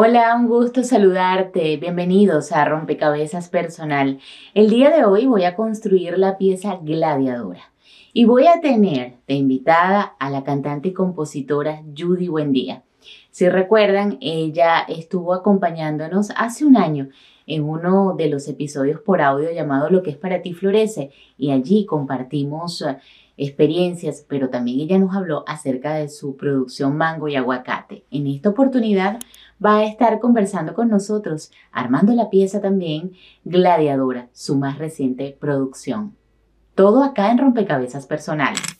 Hola, un gusto saludarte. Bienvenidos a Rompecabezas Personal. El día de hoy voy a construir la pieza gladiadora y voy a tener de invitada a la cantante y compositora Judy Buendía. Si recuerdan, ella estuvo acompañándonos hace un año en uno de los episodios por audio llamado Lo que es para ti florece y allí compartimos eh, experiencias, pero también ella nos habló acerca de su producción Mango y Aguacate. En esta oportunidad va a estar conversando con nosotros, armando la pieza también Gladiadora, su más reciente producción. Todo acá en Rompecabezas Personales.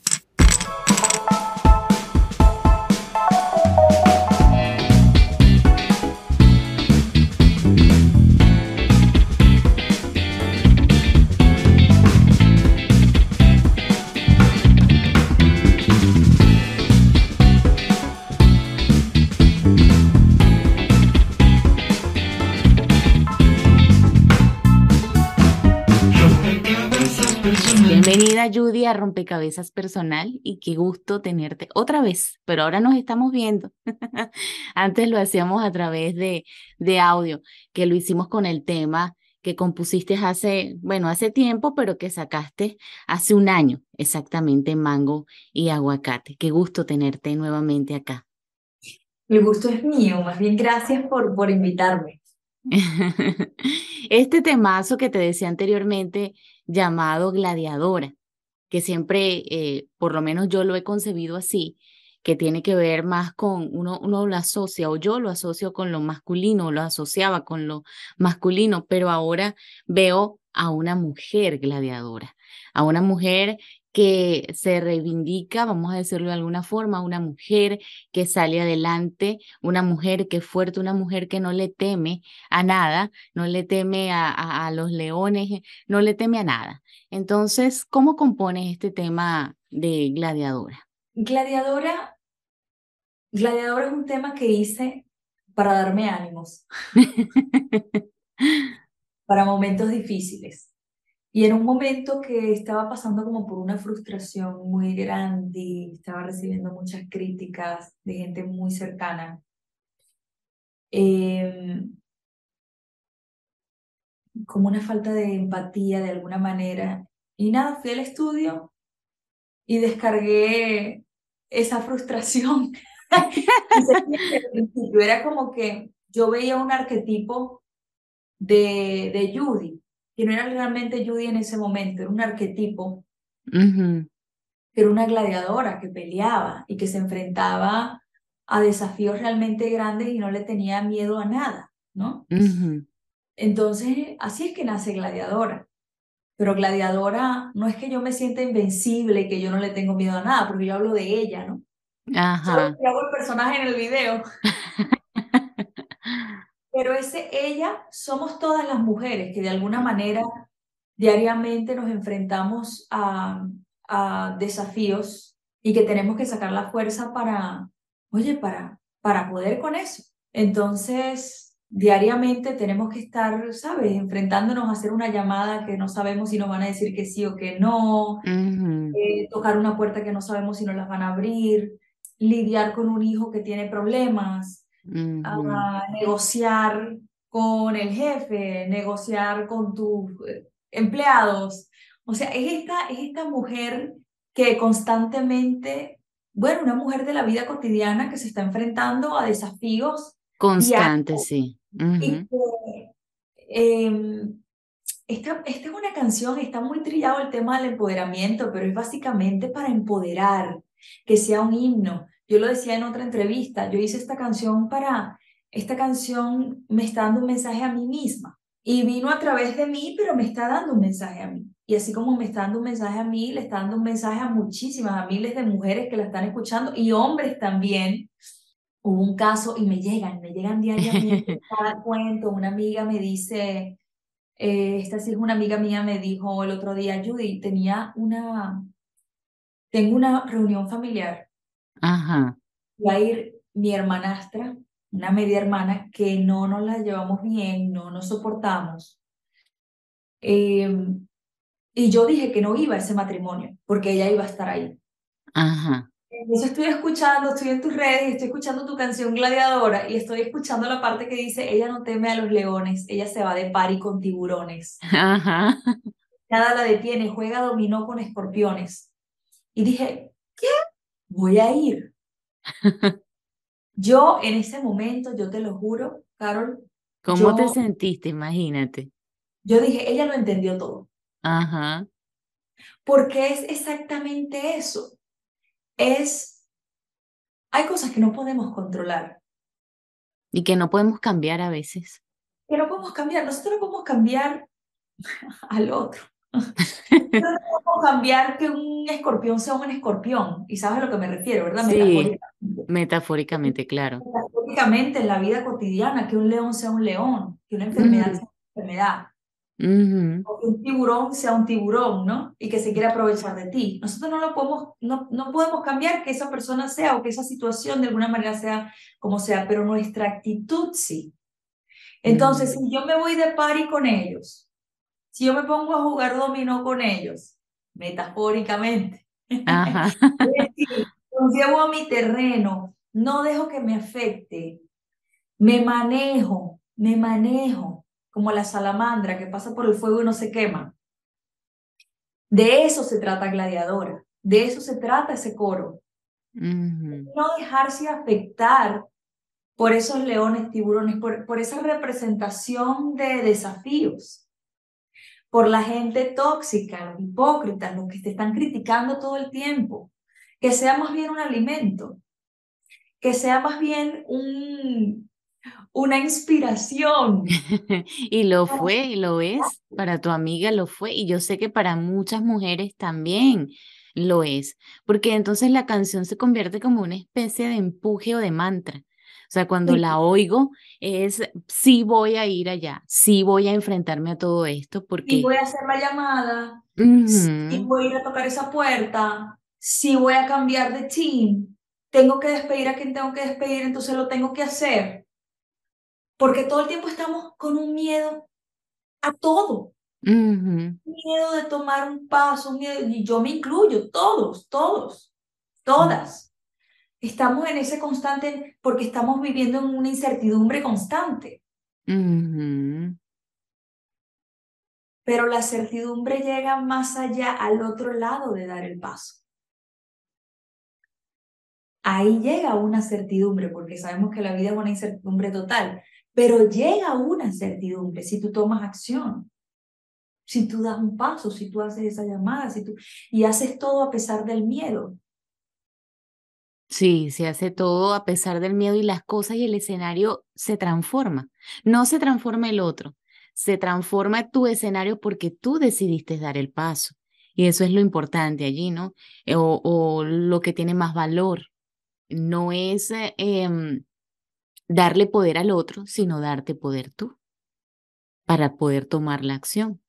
Judy a Rompecabezas Personal y qué gusto tenerte otra vez, pero ahora nos estamos viendo. Antes lo hacíamos a través de, de audio, que lo hicimos con el tema que compusiste hace, bueno, hace tiempo, pero que sacaste hace un año, exactamente mango y aguacate. Qué gusto tenerte nuevamente acá. El gusto es mío, más bien gracias por, por invitarme. Este temazo que te decía anteriormente, llamado gladiadora, que siempre, eh, por lo menos yo lo he concebido así, que tiene que ver más con, uno, uno lo asocia, o yo lo asocio con lo masculino, lo asociaba con lo masculino, pero ahora veo a una mujer gladiadora, a una mujer que se reivindica, vamos a decirlo de alguna forma, una mujer que sale adelante, una mujer que es fuerte, una mujer que no le teme a nada, no le teme a, a, los leones, no le teme a nada. Entonces, ¿cómo compones este tema de gladiadora? Gladiadora, gladiadora es un tema que hice para darme ánimos, para momentos difíciles. Y en un momento que estaba pasando como por una frustración muy grande, estaba recibiendo muchas críticas de gente muy cercana, em, como una falta de empatía de alguna manera. Y nada, fui al estudio y descargué esa frustración. Era como que yo veía un arquetipo de, de Judy, que no era realmente Judy en ese momento, era un arquetipo, que era una gladiadora que peleaba y que se enfrentaba a desafíos realmente grandes y no le tenía miedo a nada, ¿no? Entonces, así es que nace gladiadora. Pero gladiadora no es que yo me sienta invencible, que yo no le tengo miedo a nada, porque yo hablo de ella, ¿no? Ajá. Yo hago el personaje en el video. Pero ese ella somos todas las mujeres que de alguna manera diariamente nos enfrentamos a, a desafíos y que tenemos que sacar la fuerza para, oye, para, para poder con eso. Entonces, diariamente tenemos que estar, ¿sabes?, enfrentándonos a hacer una llamada que no sabemos si nos van a decir que sí o que no, eh, tocar una puerta que no sabemos si nos las van a abrir, lidiar con un hijo que tiene problemas, a negociar con el jefe, negociar con tus eh, empleados. O sea, es esta, es esta mujer que constantemente, bueno, una mujer de la vida cotidiana que se está enfrentando a desafíos. Constantes, sí. Em, esta, esta es una canción, está muy trillado el tema del empoderamiento, pero es básicamente para empoderar, que sea un himno. Yo lo decía en otra entrevista, yo hice esta canción para, esta canción me está dando un mensaje a mí misma y vino a través de mí, pero me está dando un mensaje a mí. Y así como me está dando un mensaje a mí, le está dando un mensaje a muchísimas, a miles de mujeres que la están escuchando y hombres también. Hubo un caso y me llegan, me llegan diariamente cada cuento. Una amiga me dice, eh, esta sí es una amiga mía, me dijo el otro día, Judy, tenía una, tengo una reunión familiar Ajá. Va a ir mi hermanastra, una media hermana, que no nos la llevamos bien, no nos soportamos. Em, y yo dije que no iba a ese matrimonio, porque ella iba a estar ahí. Ajá. Entonces estoy escuchando, estoy en tus redes y estoy escuchando tu canción Gladiadora y estoy escuchando la parte que dice, ella no teme a los leones, ella se va de pari con tiburones. Ajá. Nada la detiene, juega dominó con escorpiones. Y dije, ¿qué? Voy a ir. Yo en ese momento, yo te lo juro, Carol. ¿Cómo te sentiste? Imagínate. Yo dije, ella lo entendió todo. Ajá. Porque es exactamente eso es, hay cosas que no podemos controlar. Y que no podemos cambiar a veces. Que no podemos cambiar, nosotros no podemos cambiar al otro. No podemos cambiar que un escorpión sea un escorpión. Y sabes a lo que me refiero, ¿verdad? Sí, metafóricamente, claro. Metafóricamente en la vida cotidiana, que un león sea un león, que una enfermedad sea una enfermedad o que un tiburón sea un tiburón, ¿no? Y que se quiera aprovechar de ti. Nosotros no lo podemos, no, no podemos cambiar que esa persona sea o que esa situación de alguna manera sea como sea, pero nuestra actitud sí. Entonces, si yo me voy de party con ellos, si yo me pongo a jugar dominó con ellos, metafóricamente, Ajá. los llevo a mi terreno, no dejo que me afecte, me manejo, me manejo, como la salamandra que pasa por el fuego y no se quema. De eso se trata Gladiadora, de eso se trata ese coro. No dejarse afectar por esos leones, tiburones, por, por esa representación de desafíos, por la gente tóxica, los hipócritas, los que te están criticando todo el tiempo. Que sea más bien un alimento, que sea más bien un, una inspiración. y lo fue, y lo es, para tu amiga lo fue, y yo sé que para muchas mujeres también lo es, porque entonces la canción se convierte como una especie de empuje o de mantra. O sea, cuando la oigo es, sí voy a ir allá, sí voy a enfrentarme a todo esto, porque... Sí voy a hacer la llamada, sí voy a ir a tocar esa puerta, sí voy a cambiar de team, tengo que despedir a quien tengo que despedir, entonces lo tengo que hacer. Porque todo el tiempo estamos con un miedo a todo. Un miedo de tomar un paso, un miedo, y yo me incluyo, todos, todos, todas. Estamos en ese constante porque estamos viviendo en una incertidumbre constante. Pero la certidumbre llega más allá, al otro lado de dar el paso. Ahí llega una certidumbre, porque sabemos que la vida es una incertidumbre total. Pero llega una certidumbre si tú tomas acción, si tú das un paso, si tú haces esa llamada, si tú y haces todo a pesar del miedo. Sí, se hace todo a pesar del miedo y las cosas y el escenario se transforma. No se transforma el otro, se transforma tu escenario porque tú decidiste dar el paso. Y eso es lo importante allí, ¿no? O, o lo que tiene más valor. No es eh, em, darle poder al otro, sino darte poder tú para poder tomar la acción.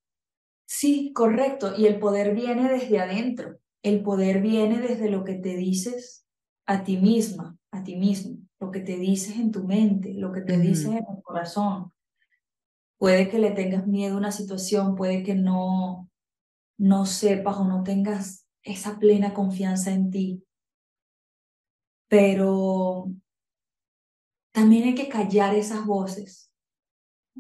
Sí, correcto. Y el poder viene desde adentro. El poder viene desde lo que te dices a ti misma, a ti mismo, lo que te dices en tu mente, lo que te dices en el corazón. Puede que le tengas miedo a una situación, puede que no, no sepas o no tengas esa plena confianza en ti. Pero también hay que callar esas voces.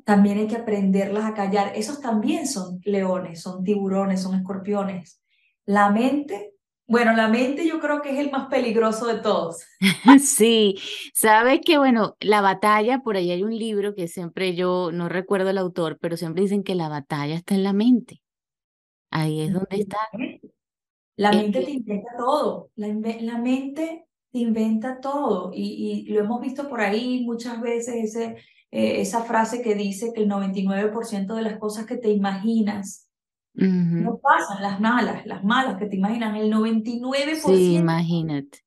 También hay que aprenderlas a callar. Esos también son leones, son tiburones, son escorpiones. La mente, bueno, la mente yo creo que es el más peligroso de todos. Sí, sabes que, bueno, la batalla, por ahí hay un libro que siempre yo no recuerdo el autor, pero siempre dicen que la batalla está en la mente. Ahí es donde está. La mente te inventa todo. La, la mente inventa todo y, lo hemos visto por ahí muchas veces, ese, eh, esa frase que dice que el 99% de las cosas que te imaginas no pasan, las malas, las malas que te imaginan, el 99%. Sí, imagínate.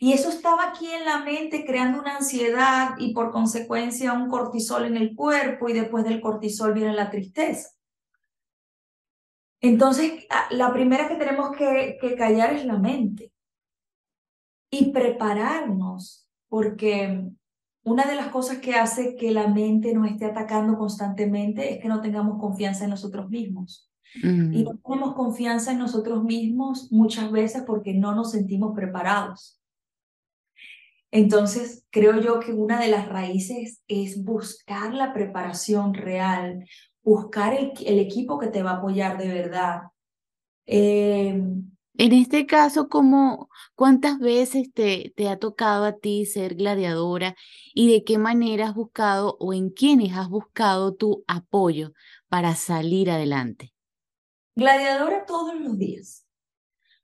Y eso estaba aquí en la mente creando una ansiedad y por consecuencia un cortisol en el cuerpo y después del cortisol viene la tristeza. Entonces, la primera que tenemos que, que callar es la mente y prepararnos, porque una de las cosas que hace que la mente nos esté atacando constantemente es que no tengamos confianza en nosotros mismos. Y no tenemos confianza en nosotros mismos muchas veces porque no nos sentimos preparados. Entonces, creo yo que una de las raíces es buscar la preparación real, buscar el, el equipo que te va a apoyar de verdad. Eh, en este caso, ¿cómo, ¿cuántas veces te, te ha tocado a ti ser gladiadora y de qué manera has buscado o en quiénes has buscado tu apoyo para salir adelante? Gladiadora todos los días.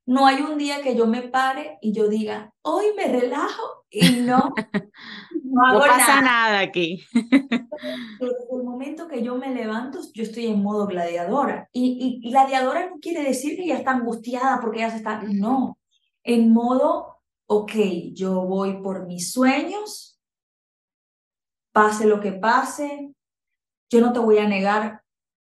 No hay un día que yo me pare y yo diga, hoy me relajo y no, no, pasa nada, aquí. Desde el momento que yo me levanto, yo estoy en modo gladiadora. Y, y gladiadora no quiere decir que ya está angustiada porque ya se está. No. En modo, ok, yo voy por mis sueños, pase lo que pase. Yo no te voy a negar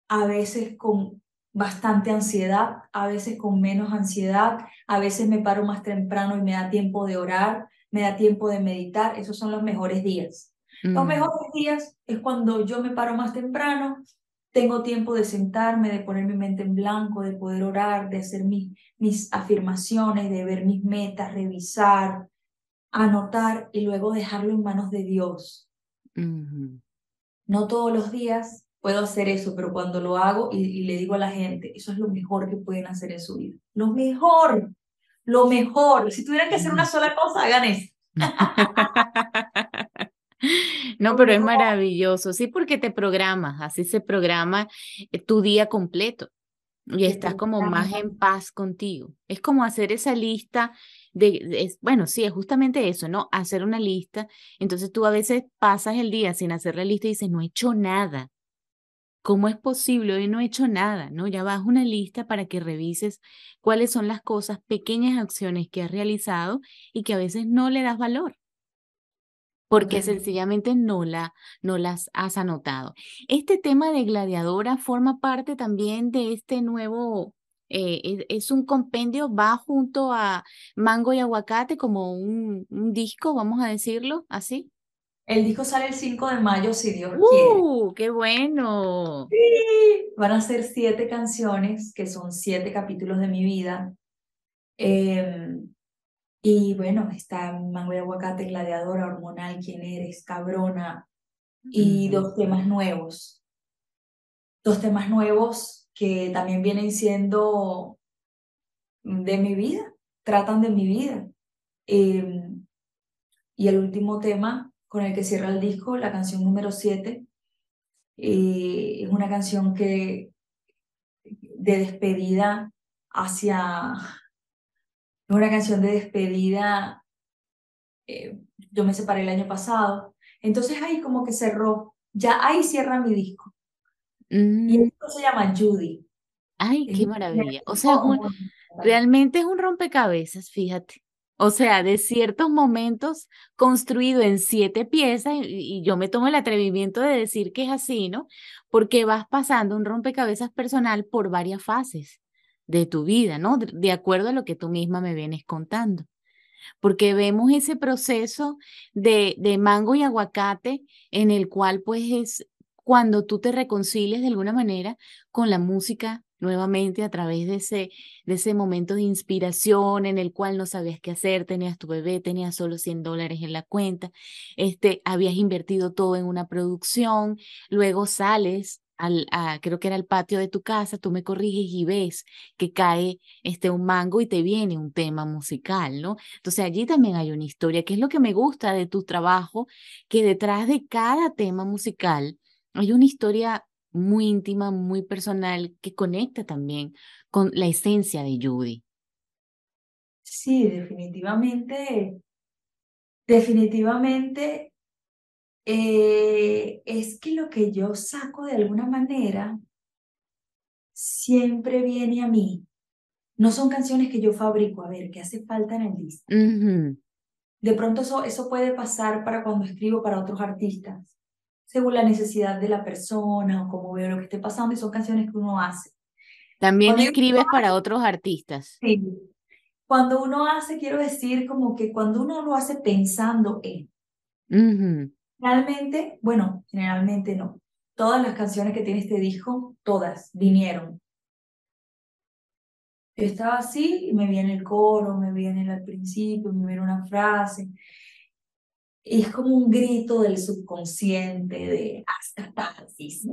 a veces con bastante ansiedad, a veces con menos ansiedad, a veces me paro más temprano y me da tiempo de orar, me da tiempo de meditar, esos son los mejores días. Los mm. mejores días es cuando yo me paro más temprano, tengo tiempo de sentarme, de poner mi mente en blanco, de poder orar, de hacer mis, mis afirmaciones, de ver mis metas, revisar, anotar y luego dejarlo en manos de Dios. No todos los días puedo hacer eso, pero cuando lo hago y, le digo a la gente, eso es lo mejor que pueden hacer en su vida. Lo mejor, lo mejor. Si tuvieran que hacer una sola cosa, hagan eso. No, pero es maravilloso, sí, porque te programas, así se programa eh, tu día completo y estás como más en paz contigo. Es como hacer esa lista de, bueno, sí, es justamente eso, ¿no? Hacer una lista. Entonces tú a veces pasas el día sin hacer la lista y dices, no he hecho nada. ¿Cómo es posible? Hoy no he hecho nada, ¿no? Ya vas una lista para que revises cuáles son las cosas, pequeñas acciones que has realizado y que a veces no le das valor porque sencillamente no, la, no las has anotado. Este tema de gladiadora forma parte también de este nuevo, eh, es, un compendio, va junto a Mango y Aguacate como un, un disco, vamos a decirlo así. El disco sale el 5 de mayo, si Dios ¡Uh! ¡Qué bueno! Sí. Van a ser siete canciones, que son siete capítulos de mi vida. Em, y bueno, está Mango y Aguacate, Gladiadora, Hormonal, Quién Eres, Cabrona, y dos temas nuevos. Dos temas nuevos que también vienen siendo de mi vida, tratan de mi vida. Em, y el último tema con el que cierra el disco, la canción número 7. Eh, es una canción que de despedida hacia... Es una canción de despedida. Eh, yo me separé el año pasado. Entonces ahí como que cerró. Ya ahí cierra mi disco. Y el mm. disco se llama Judy. Ay, qué maravilla. O sea, realmente es un rompecabezas, fíjate. O sea, de ciertos momentos construido en siete piezas, y, yo me tomo el atrevimiento de decir que es así, ¿no? Porque vas pasando un rompecabezas personal por varias fases de tu vida, ¿no? De, acuerdo a lo que tú misma me vienes contando. Porque vemos ese proceso de, de mango y aguacate en el cual pues es cuando tú te reconcilias de alguna manera con la música nuevamente a través de ese, de ese momento de inspiración en el cual no sabías qué hacer, tenías tu bebé, tenías solo 100 dólares en la cuenta, este, habías invertido todo en una producción, luego sales al, creo que era el patio de tu casa, tú me corriges y ves que cae este, un mango y te viene un tema musical, ¿no? Entonces allí también hay una historia, que es lo que me gusta de tu trabajo, que detrás de cada tema musical hay una historia muy íntima, muy personal, que conecta también con la esencia de Judy. Sí, definitivamente, definitivamente eh, es que lo que yo saco de alguna manera siempre viene a mí. No son canciones que yo fabrico, a ver, que hace falta en el disco. De pronto eso, eso puede pasar para cuando escribo para otros artistas según la necesidad de la persona o cómo veo lo que esté pasando y son canciones que uno hace. También escribes para otros artistas. Sí. Cuando uno hace, quiero decir como que cuando uno lo hace pensando en. Realmente, bueno, generalmente no. Todas las canciones que tiene este disco, todas vinieron Yo estaba así y me viene el coro, me viene al principio, me viene una frase. Es como un grito del subconsciente de hasta catarsis.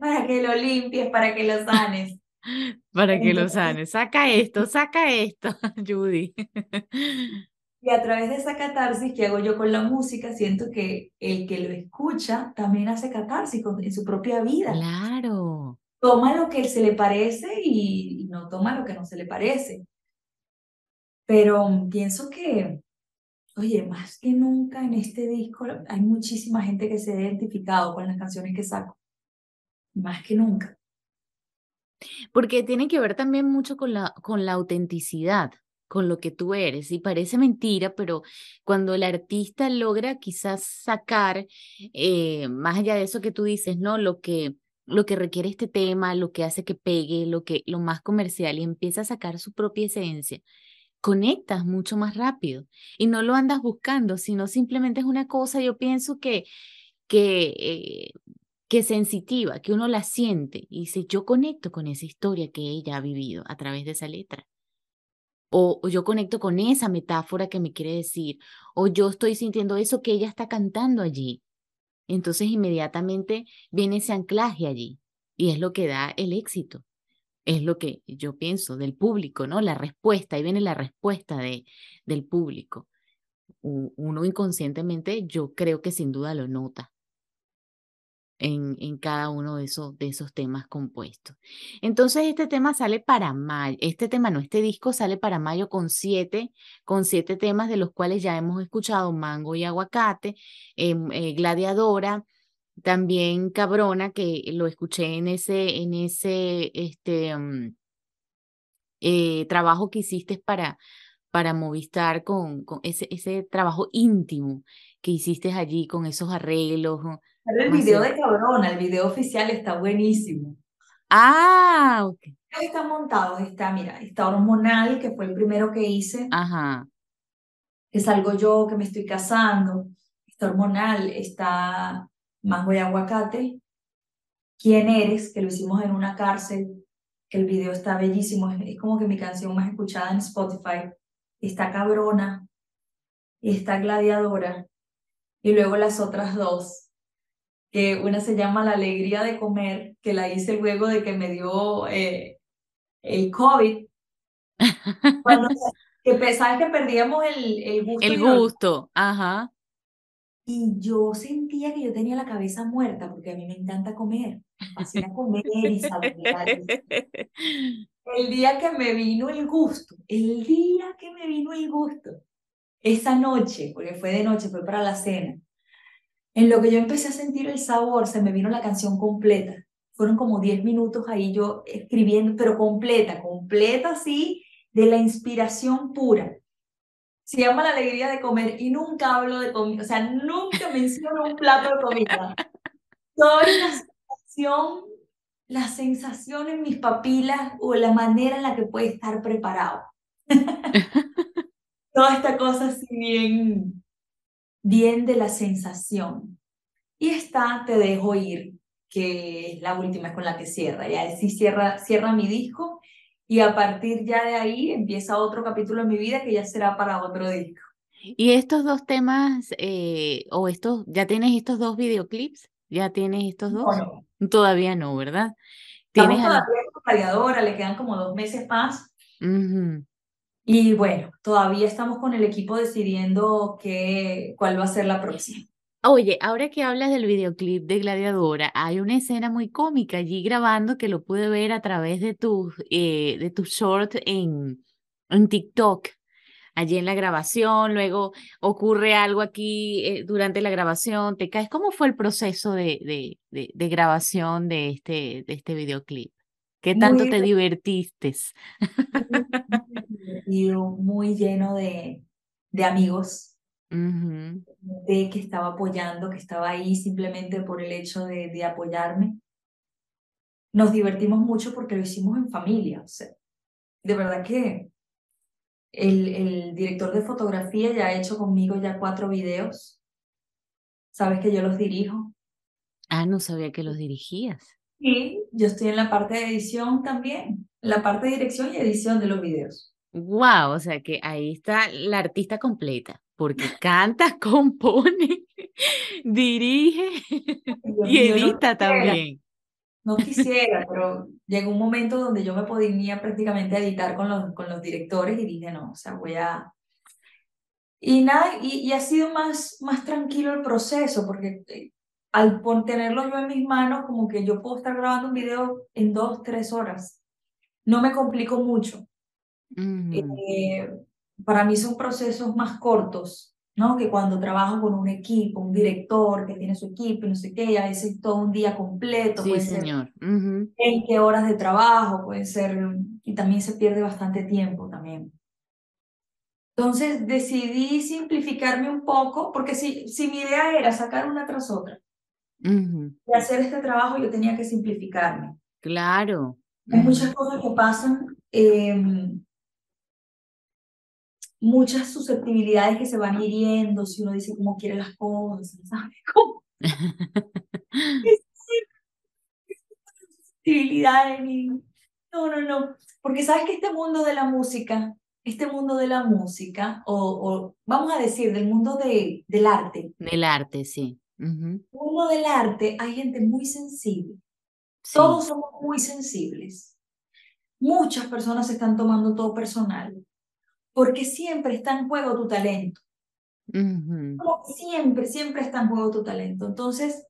para que lo limpies, para que lo sanes. Para que lo sanes. Saca esto, saca esto, Judy. Y a través de esa catarsis que hago yo con la música, siento que el que lo escucha también hace catarsis en su propia vida. Claro. Toma lo que se le parece y, no toma lo que no se le parece. Pero pienso que, oye, más que nunca en este disco hay muchísima gente que se ha identificado con las canciones que saco. Más que nunca. Porque tiene que ver también mucho con la, con la autenticidad con lo que tú eres. Y parece mentira, pero cuando el artista logra quizás sacar, eh, más allá de eso que tú dices, ¿no? Lo que, lo que requiere este tema, lo que hace que pegue, lo, que, lo más comercial y empieza a sacar su propia esencia, conectas mucho más rápido y no lo andas buscando, sino simplemente es una cosa, yo pienso que, que, eh, que sensitiva, que uno la siente y dice, yo conecto con esa historia que ella ha vivido a través de esa letra o, yo conecto con esa metáfora que me quiere decir, o yo estoy sintiendo eso que ella está cantando allí. Entonces inmediatamente viene ese anclaje allí y es lo que da el éxito. Es lo que yo pienso del público, ¿no? La respuesta, ahí viene la respuesta de, del público. Uno inconscientemente, yo creo que sin duda lo nota en, en, cada uno de esos, de esos temas compuestos. Entonces, este tema sale para mayo, este tema no, este disco sale para mayo con siete, con siete temas de los cuales ya hemos escuchado Mango y Aguacate, em, eh, Gladiadora, también Cabrona, que lo escuché en ese, en ese, este, mm, eh, trabajo que hiciste para, para Movistar con, con ese, ese trabajo íntimo que hiciste allí con esos arreglos, el video de Cabrona, el video oficial está buenísimo. Ah, ok. Está montado, está, mira, está hormonal, que fue el primero que hice. Ajá. Que salgo yo, que me estoy casando. Está hormonal, está mango y aguacate. ¿Quién eres? Que lo hicimos en una cárcel, que el video está bellísimo. Es, es como que mi canción más escuchada en Spotify. Está cabrona, está gladiadora. Y luego las otras dos, que una se llama La Alegría de Comer, que la hice luego de que me dio eh, el COVID. Cuando, que sabes que perdíamos el, el gusto. El gusto, ajá. Y yo sentía que yo tenía la cabeza muerta, porque a mí me encanta comer, me fascina comer y saborear. El día que me vino el gusto, el día que me vino el gusto, esa noche, porque fue de noche, fue para la cena, en lo que yo empecé a sentir el sabor, se me vino la canción completa. Fueron como 10 minutos ahí yo escribiendo, pero completa, completa así, de la inspiración pura. Se llama La alegría de comer y nunca hablo de comida, o sea, nunca menciono un plato de comida. Toda la sensación, la sensación en mis papilas o la manera en la que puede estar preparado. Toda esta cosa así bien, bien de la sensación. Y está Te dejo ir, que es la última, es con la que cierra. Ya sí cierra, cierra mi disco y a partir ya de ahí empieza otro capítulo en mi vida que ya será para otro disco. ¿Y estos dos temas, eh, o estos, ya tienes estos dos videoclips? ¿Ya tienes estos dos? Todavía no, ¿verdad? ¿Tienes todavía le quedan como dos meses más. Y bueno, todavía estamos con el equipo decidiendo qué, cuál va a ser la próxima. Oye, ahora que hablas del videoclip de Gladiadora, hay una escena muy cómica allí grabando que lo pude ver a través de tu, eh, de tu short en, en TikTok. Allí en la grabación, luego ocurre algo aquí eh, durante la grabación, te caes. ¿Cómo fue el proceso de, de, de, de grabación de este, de este videoclip? ¿Qué tanto te divertiste? muy lleno de, de amigos, de que estaba apoyando, que estaba ahí simplemente por el hecho de, de apoyarme. Nos divertimos mucho porque lo hicimos en familia. O sea, de verdad que el, el director de fotografía ya ha hecho conmigo ya cuatro videos. Sabes que yo los dirijo. Ah, no sabía que los dirigías. Y yo estoy en la parte de edición también, la parte de dirección y edición de los videos. Wow, o sea que ahí está la artista completa, porque canta, compone, dirige y edita también. No quisiera, pero llegó un momento donde yo me podía prácticamente editar con los, con los directores y dije, no, o sea, voy a... Y nada, y, y ha sido más, más tranquilo el proceso, porque eh, al tenerlo yo en mis manos, como que yo puedo estar grabando un video en dos, tres horas. No me complico mucho. Eh, para mí son procesos más cortos, ¿no? Que cuando trabajo con un equipo, un director que tiene su equipo y no sé qué, y a veces todo un día completo, sí, puede señor. ser 20 horas de trabajo, puede ser, y también se pierde bastante tiempo también. Entonces decidí simplificarme un poco, porque si, si mi idea era sacar una tras otra y hacer este trabajo, yo tenía que simplificarme. Claro. Hay muchas cosas que pasan. Eh, muchas susceptibilidades que se van hiriendo si uno dice cómo quiere las cosas, ¿sabes? ¿Cómo? susceptibilidades. No, no, no. Porque sabes que este mundo de la música, este mundo de la música, o, o vamos a decir, del mundo de, del arte. Del arte, sí. el mundo del arte hay gente muy sensible. Todos somos muy sensibles. Muchas personas están tomando todo personal porque siempre está en juego tu talento. Siempre, siempre está en juego tu talento. Entonces,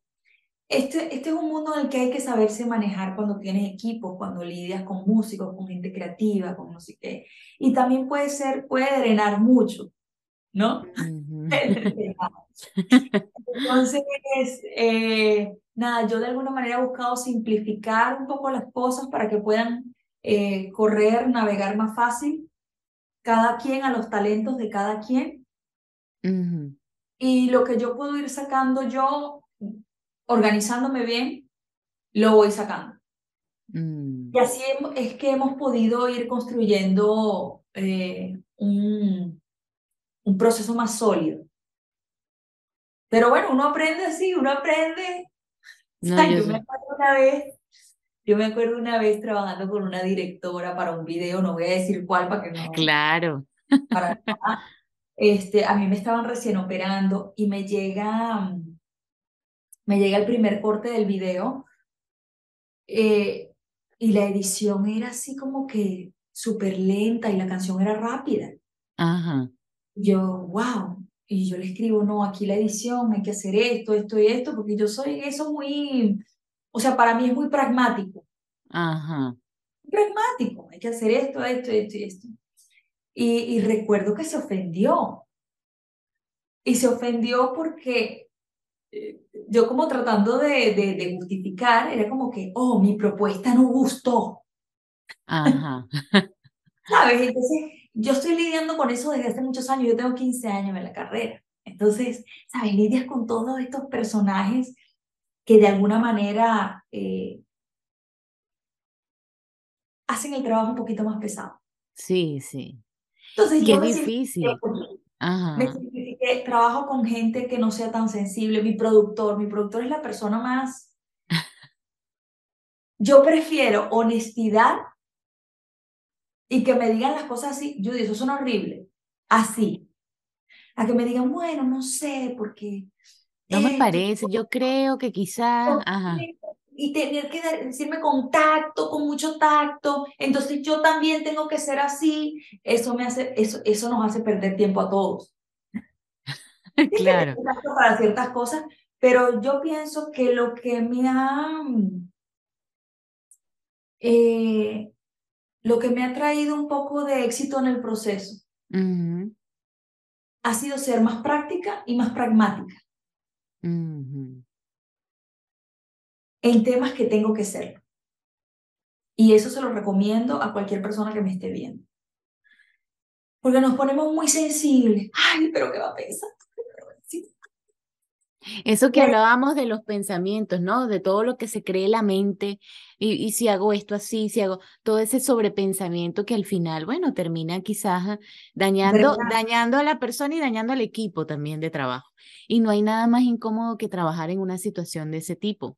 este, este es un mundo en el que hay que saberse manejar cuando tienes equipos, cuando lidias con músicos, con gente creativa, con no sé qué. Y también puede ser, puede drenar mucho, ¿no? Entonces, eh, nada, yo de alguna manera he buscado simplificar un poco las cosas para que puedan eh, correr, navegar más fácil cada quien a los talentos de cada quien. Y lo que yo puedo ir sacando yo, organizándome bien, lo voy sacando. Mm. Y así es que hemos podido ir construyendo eh, un, un proceso más sólido. Pero bueno, uno aprende así, uno aprende. yo, me acuerdo una vez yo me acuerdo una vez trabajando con una directora para un video, no voy a decir cuál para que no. Claro. Para, este, a mí me estaban recién operando y me llega, me llega el primer corte del video eh, y la edición era así como que súper lenta y la canción era rápida. Ajá. Yo, wow. Y yo le escribo, no, aquí la edición, hay que hacer esto, esto y esto, porque yo soy eso muy, o sea, para mí es muy pragmático. Ajá. Pragmático, hay que hacer esto, esto, esto y esto. Y, recuerdo que se ofendió. Y se ofendió porque eh, yo como tratando de, de, justificar, era como que, oh, mi propuesta no gustó. Ajá. ¿Sabes? Entonces, yo estoy lidiando con eso desde hace muchos años, yo tengo 15 años en la carrera. Entonces, ¿sabes? Lidias con todos estos personajes que de alguna manera eh, hacen el trabajo un poquito más pesado. Sí, sí. Entonces, yo es difícil. Ajá. Me trabajo con gente que no sea tan sensible. Mi productor, mi productor es la persona más. Yo prefiero honestidad y que me digan las cosas así. Judy, eso suena horrible. Así. A que me digan, bueno, no sé, porque no me parece, yo creo que quizás, Y tener que decirme contacto, con mucho tacto, entonces yo también tengo que ser así, eso me hace, eso, eso nos hace perder tiempo a todos. claro. Para ciertas cosas, pero yo pienso que lo que me ha, eh, lo que me ha traído un poco de éxito en el proceso ha sido ser más práctica y más pragmática en temas que tengo que ser. Y eso se lo recomiendo a cualquier persona que me esté viendo. Porque nos ponemos muy sensibles. Ay, pero ¿qué va a pensar? Eso que hablábamos de los pensamientos, ¿no? De todo lo que se cree la mente, y, y, si hago esto así, si hago todo ese sobrepensamiento que al final, bueno, termina quizás dañando, dañando a la persona y dañando al equipo también de trabajo. Y no hay nada más incómodo que trabajar en una situación de ese tipo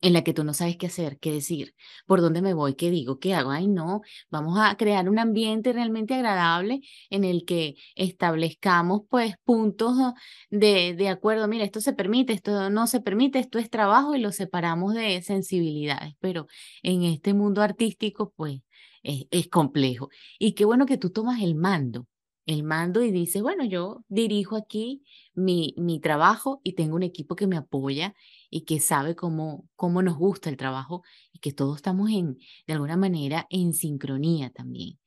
en la que tú no sabes qué hacer, qué decir, por dónde me voy, qué digo, qué hago. Ay, no, vamos a crear un ambiente realmente agradable en el que establezcamos pues puntos de, de acuerdo, mira, esto se permite, esto no se permite, esto es trabajo y lo separamos de sensibilidades, pero en este mundo artístico pues es, es complejo. Y qué bueno que tú tomas el mando el mando y dices, bueno, yo dirijo aquí mi, mi trabajo y tengo un equipo que me apoya y que sabe cómo, cómo nos gusta el trabajo y que todos estamos en, de alguna manera, en sincronía también.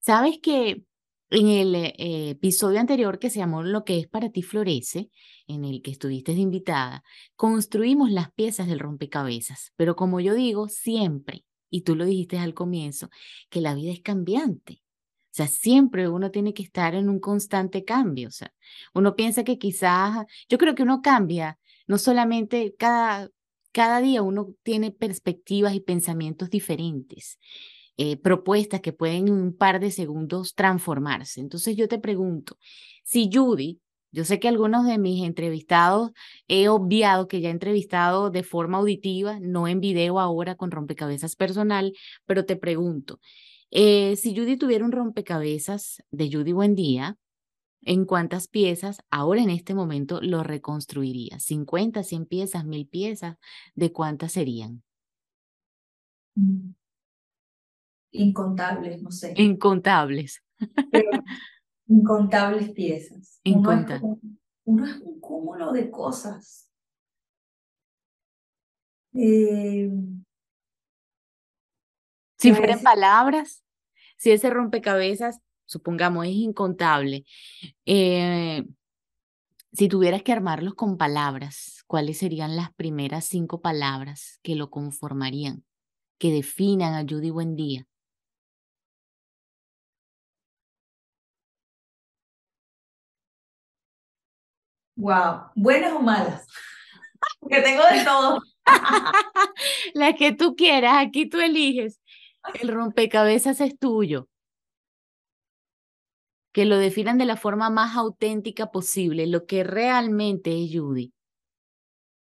Sabes que en el eh, episodio anterior que se llamó Lo que es para ti florece, en el que estuviste de invitada, construimos las piezas del rompecabezas, pero como yo digo siempre, y tú lo dijiste al comienzo, que la vida es cambiante. O sea, siempre uno tiene que estar en un constante cambio. O sea, uno piensa que quizás, yo creo que uno cambia no solamente cada, cada día uno tiene perspectivas y pensamientos diferentes, eh, propuestas que pueden en un par de segundos transformarse. Entonces yo te pregunto, si Judy, yo sé que algunos de mis entrevistados he obviado que ya he entrevistado de forma auditiva, no en video ahora con rompecabezas personal, pero te pregunto, eh, si Judy tuviera un rompecabezas de Judy Buendía, en cuántas piezas ahora en este momento lo reconstruiría. 50, 100 piezas, 1000 piezas, ¿de cuántas serían? Mm. Incontables, no sé. Incontables. incontables piezas. Incontables. Uno, es un cúmulo de cosas. Eh, si fueran palabras, si ese rompecabezas supongamos, es incontable. Eh, si tuvieras que armarlos con palabras, ¿cuáles serían las primeras cinco palabras que lo conformarían, que definan a Judy Buendía? Wow, buenas o malas, porque tengo de todo. La que tú quieras, aquí tú eliges. El rompecabezas es tuyo que lo definan de la forma más auténtica posible, lo que realmente es Judy.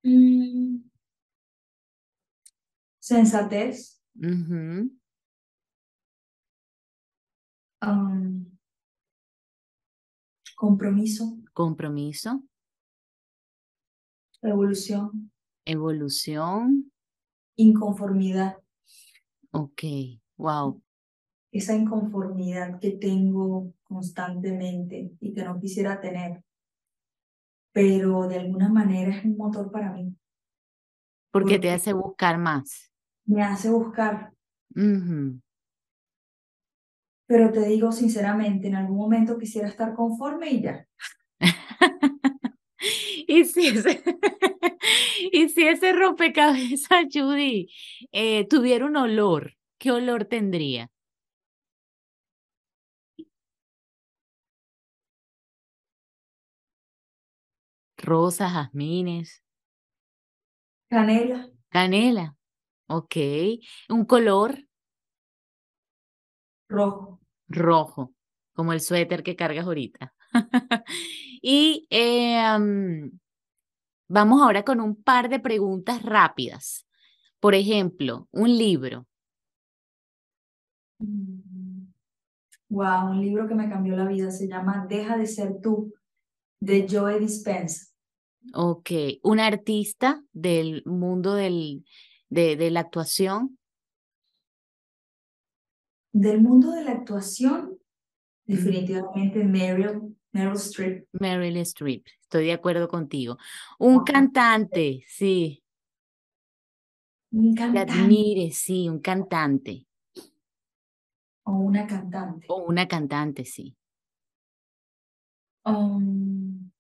Mm. Sensatez. compromiso. Compromiso. Evolución. Evolución. Inconformidad. Ok, wow esa inconformidad que tengo constantemente y que no quisiera tener, pero de alguna manera es un motor para mí. Porque, te hace buscar más. Me hace buscar. Pero te digo sinceramente, en algún momento quisiera estar conforme y ya. Y si ese, y si ese rompecabezas, Judy, eh, tuviera un olor, ¿qué olor tendría? Rosas, jazmines. Canela. Canela. Ok. ¿Un color? Rojo. Rojo, como el suéter que cargas ahorita. y em, vamos ahora con un par de preguntas rápidas. Por ejemplo, un libro. Wow, mm. un libro que me cambió la vida. Se llama Deja de ser tú, de Joe Dispenza. Ok, un artista del mundo del, de, de la actuación. Del mundo de la actuación, definitivamente Meryl, Meryl Streep. Meryl Streep, estoy de acuerdo contigo. Un cantante, sí. Un cantante. admire, sí, un cantante. O una cantante. O una cantante, sí. Um,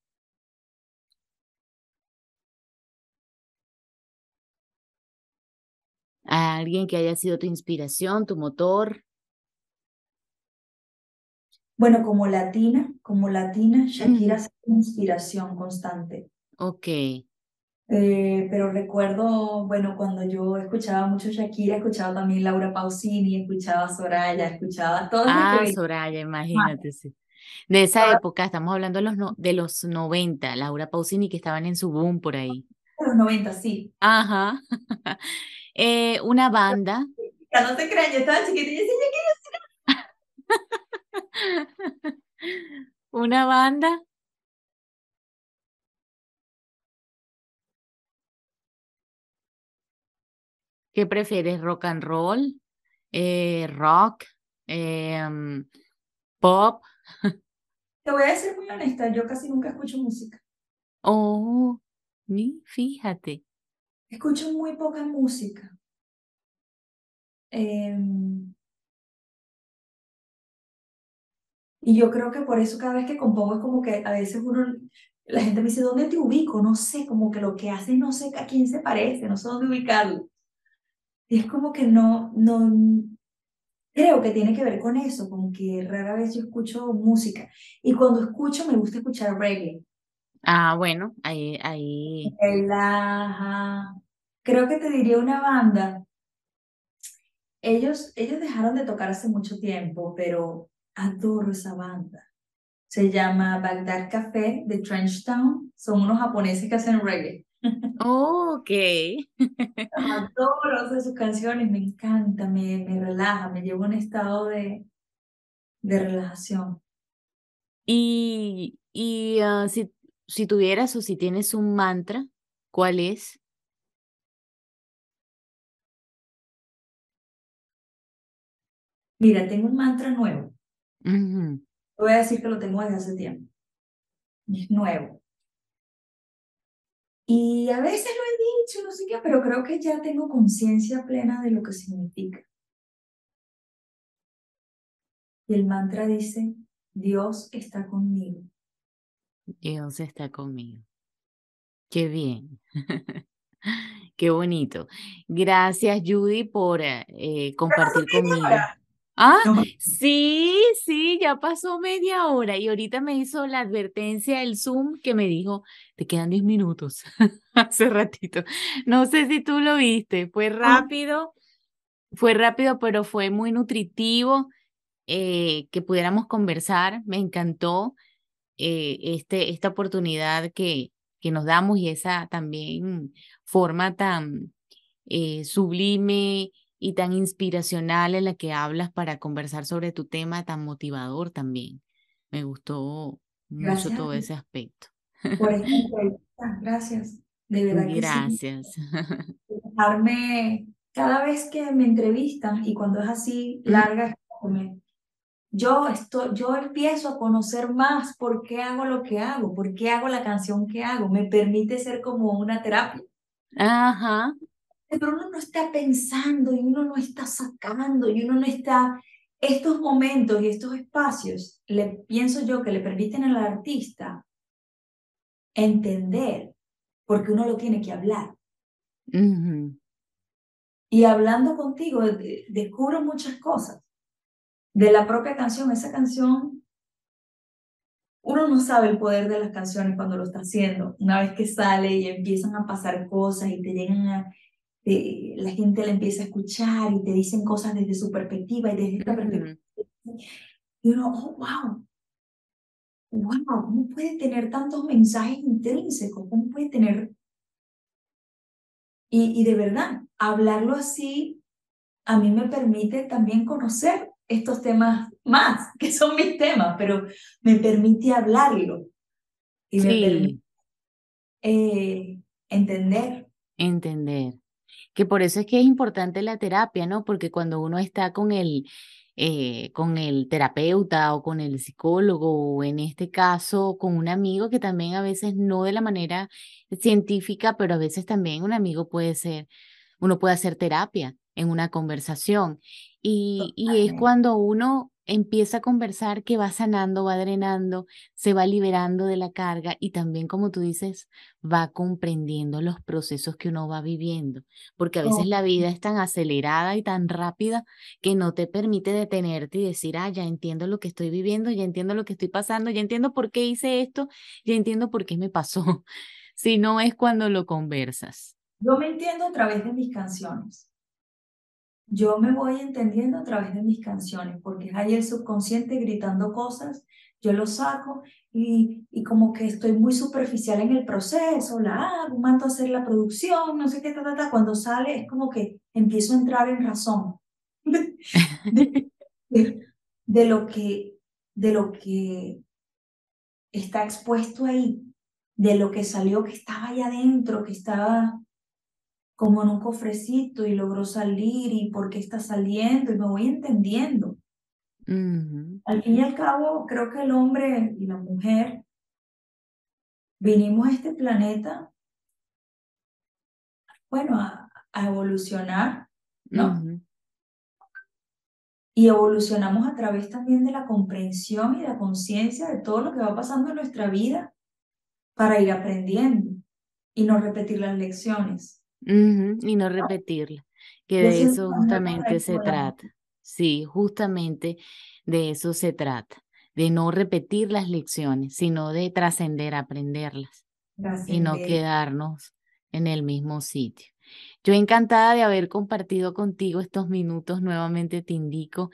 a alguien que haya sido tu inspiración, tu motor? Bueno, como latina, como latina, Shakira es una inspiración constante. Ok. Eh, pero recuerdo, bueno, cuando yo escuchaba mucho Shakira, escuchaba también Laura Pausini, escuchaba Soraya, escuchaba todas las que Ah, venían. Soraya, imagínate, sí. De esa época, estamos hablando de los, no- de los 90, Laura Pausini, que estaban en su boom por ahí. De los 90, sí. Ajá. Eh, una banda. Ya no te crean, yo estaba chiquitilla y decía, Una banda. ¿Qué prefieres? ¿Rock and roll? Eh, ¿rock? em, ¿pop? Te voy a ser muy honesta, yo casi nunca escucho música. Oh, mi, fíjate. Escucho muy poca música. Em, y yo creo que por eso cada vez que compongo es como que a veces uno, la gente me dice, ¿dónde te ubico? No sé, como que lo que haces no sé a quién se parece, no sé dónde ubicarlo. Y es como que no, no, creo que tiene que ver con eso, con que rara vez yo escucho música. Y cuando escucho me gusta escuchar reggae. Ah, bueno, ahí, ahí. Relaja. Creo que te diría una banda. Ellos, ellos dejaron de tocar hace mucho tiempo, pero adoro esa banda. Se llama Bagdad Café de Trenchtown. Son unos japoneses que hacen reggae. Oh, ok. Adoro sea, sus canciones, me encanta, me, me relaja, me lleva a un estado de, de relajación. Y, y ah, si, si tuvieras o si tienes un mantra, ¿cuál es? Mira, tengo un mantra nuevo. Ujú. Voy a decir que lo tengo desde hace tiempo. Es nuevo. Y a veces lo he dicho, no sé qué, pero creo que ya tengo conciencia plena de lo que significa. Y el mantra dice, Dios está conmigo. Dios está conmigo. Qué bien. Qué bonito. Gracias, Judy, por eh, eh, compartir conmigo. Ah, No, sí, sí, ya pasó media hora y ahorita me hizo la advertencia el Zoom que me dijo, te quedan 10 minutos hace ratito. No sé si tú lo viste, fue rápido, fue rápido, pero fue muy nutritivo eh, que pudiéramos conversar. Me encantó eh, este, esta oportunidad que, que nos damos y esa también forma tan eh, sublime y tan inspiracional en la que hablas para conversar sobre tu tema tan motivador también. Me gustó mucho Gracias todo ese aspecto. por entrevista. Gracias. De verdad que sí. Gracias. Dejarme, cada vez que me entrevistan y cuando es así larga, yo, estoy, yo empiezo a conocer más por qué hago lo que hago, por qué hago la canción que hago. Me permite ser como una terapia. Ajá, Pero uno no está pensando y uno no está sacando y uno no está... Estos momentos y estos espacios, le pienso yo que le permiten al artista entender, porque uno lo tiene que hablar. ujú, Y hablando contigo, de- descubro muchas cosas de la propia canción. Esa canción, uno no sabe el poder de las canciones cuando lo está haciendo. Una vez que sale y empiezan a pasar cosas y te llegan a... te- la gente la empieza a escuchar y te dicen cosas desde su perspectiva y desde esta perspectiva. Y uno, oh, wow, wow, ¿cómo puede tener tantos mensajes intrínsecos? ¿Cómo puede tener... Y, y de verdad, hablarlo así a mí me permite también conocer estos temas más, que son mis temas, pero me permite hablarlo y me permite eh, entender. entender. Que por eso es que es importante la terapia, ¿no? Porque cuando uno está con el, eh, con el terapeuta o con el psicólogo, o en este caso con un amigo que también a veces no de la manera científica, pero a veces también un amigo puede ser, uno puede hacer terapia en una conversación. Y, y es cuando uno empieza a conversar que va sanando, va drenando, se va liberando de la carga y también, como tú dices, va comprendiendo los procesos que uno va viviendo, porque a veces Oh, la vida es tan acelerada y tan rápida que no te permite detenerte y decir, ah, ya entiendo lo que estoy viviendo, ya entiendo lo que estoy pasando, ya entiendo por qué hice esto, ya entiendo por qué me pasó, si no es cuando lo conversas? Yo me entiendo a través de mis canciones. Yo me voy entendiendo a través de mis canciones, porque hay el subconsciente gritando cosas, yo lo saco y, y como que estoy muy superficial en el proceso, la hago, mando a hacer la producción, no sé qué, ta, ta, cuando sale es como que empiezo a entrar en razón de, lo que, de lo que está expuesto ahí, de lo que salió que estaba ahí adentro, que estaba como en un cofrecito y logró salir y por qué está saliendo y me voy entendiendo. Al fin y al cabo, creo que el hombre y la mujer vinimos a este planeta, bueno, a, evolucionar, ¿no? Y evolucionamos a través también de la comprensión y la conciencia de todo lo que va pasando en nuestra vida para ir aprendiendo y no repetir las lecciones. Y no repetirla, que de eso justamente se trata. Sí, justamente de eso se trata, de no repetir las lecciones, sino de trascender, aprenderlas y no quedarnos en el mismo sitio. Yo encantada de haber compartido contigo estos minutos, nuevamente te indico,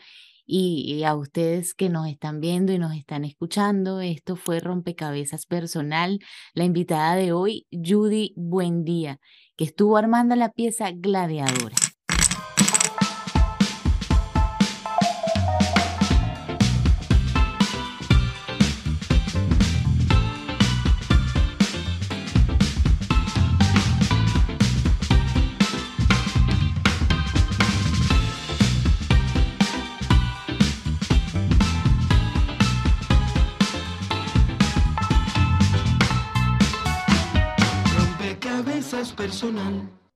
y, a ustedes que nos están viendo y nos están escuchando, esto fue Rompecabezas Personal. La invitada de hoy, Judy Buendía, que estuvo armando la pieza Gladiadora. Personal.